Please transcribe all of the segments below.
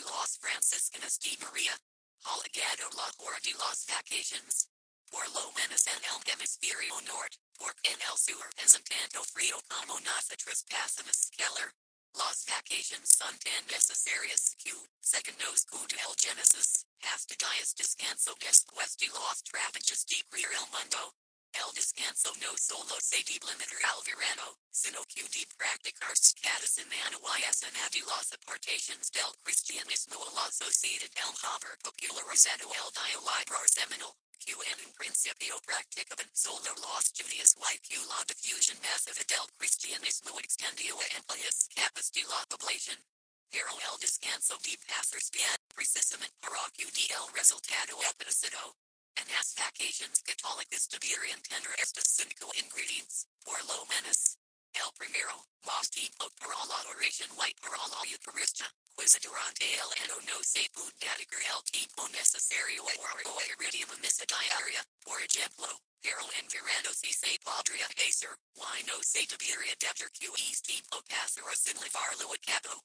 De los Franciscanos de Maria. Allegado la Hora de las Vacations. Por lo menos en el hemisferio norte, porque en el sur es un tanto frío como nosotros pasamos calor. Las vacations son tan necesarias que, según nos cuenta el Génesis, hasta días descanso después de los trabajos de criar el mundo. El descanso no solo se delimita al verano, sino que de practicarse cada semana y escena de las aportaciones del cristianismo a la sociedad el haber popularizado el dialibro seminal, que en un principio practicaban solo los judíos y que la difusión masiva del cristianismo extendió a amplias capas de la población. Pero el descanso de passers bien, precisamente para que el resultado epidecido. En las vacations católicas deberían entender estos cinco ingredientes, por lo menos. El primero, más tiempo para la oración y para la Eucaristía, pues durante el año no se puede dedicar el tiempo necesario a orar idioma misa diaria, por ejemplo, pero en verano si se podría hacer, y no se debería dedicar que es tiempo pasar sin llevarlo a cabo.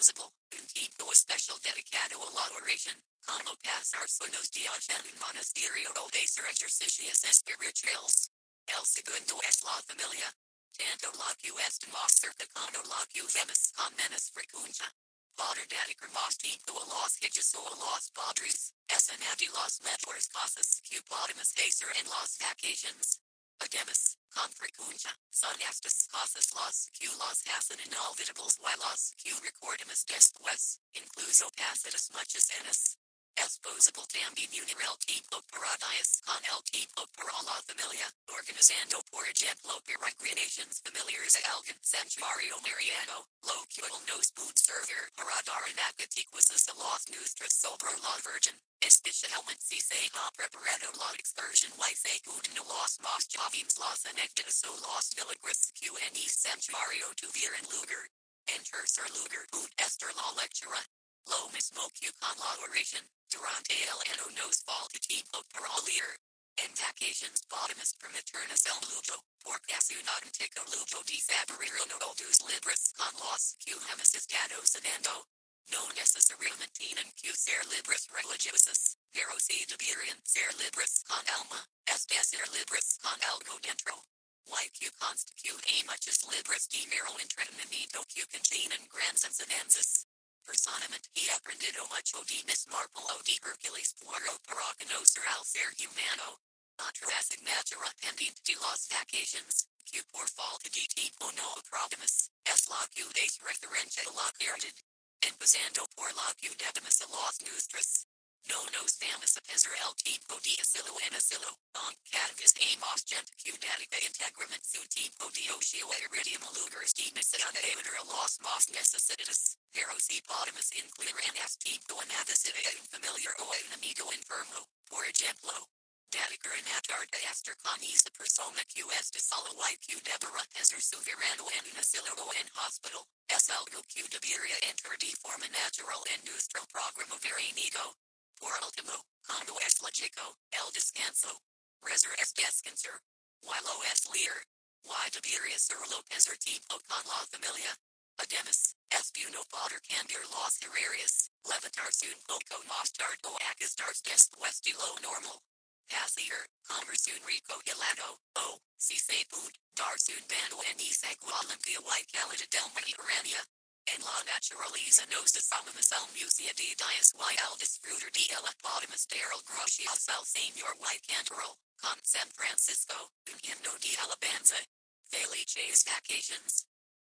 Posible, un tiempo especial dedicado a la oración, como pasar sueños días en monasterio o hacer ejercicios espirituales. El segundo es la familia. Tanto la que es más cerca como la que vemos con menos frecuencia. Poder dedicar más tiempo a los hijos o a los padres, es una de las mejores cosas que podemos hacer en las vacations. Además, con frecuencia, son estas cosas las que las hacen inolvidables y las que recordamos después, incluso as much as Es posible también unir el tiempo para días con el tiempo para la familia, organizando por ejemplo peregrinations familiares a algún santuario mariano, lo que nos puede servir para dar una catequesis a los nuestros sobre la Virgen, especialmente si se ha preparado la excursión y se a los más jóvenes las anécdotas o los milagros que en el santuario tuvieron lugar. En tercer lugar puede estar la lectura. Lo mismo que con la oración, durante el año nos falta tiempo para leer. En vacations podemos permitirnos el lujo, porque es un auténtico lujo de saber uno o dos libros con los que hemos estado cenando. No necesariamente tienen que ser libros religiosos, pero sí deberían ser libros con alma, es decir libros con algo dentro. Like que constituye muchos libros de mero entretenimiento que contienen grandes enseñanzas. Personalmente he aprendido mucho de Miss Marple o de Hercules Poirot para conocer al ser humano. Otra asignatura pendiente de las vacations, que por falta de tiempo no aprobamos, es la es referente a la caridad. Empezando por la que debemos a los No vamos a pesar el tiempo de asilo hay más gente que dedica íntegramente su de ocio iridium lugares de misión a ayudar a los más necesitados. Pero si podemos incluir en este tiempo una visita a un familiar o un amigo enfermo, por ejemplo. Dedicar una tarde a estar con esa persona que está solo y que deberá hacer su verano en un asilo o en hospital, es algo que debería entrar de forma natural en nuestro programa veraniego. Por cuando es lógico, el descanso. Reser es descansar. Y lo es leer. Y debería serlo pasar tiempo con la familia. Además, es bueno poder cambiar los horarios, levantarse un poco más tarde o acostarse después de lo normal. Pasear, comerse un rico helado, o, si se puede, darse un baño en esa limpia y cálida del Mediterráneo. En la naturaleza nos asomamos al museo de días y al disfrutar de ella podemos dar el gracias al Señor y cantarlo, con San Francisco, un himno de alabanza. Felices vacations.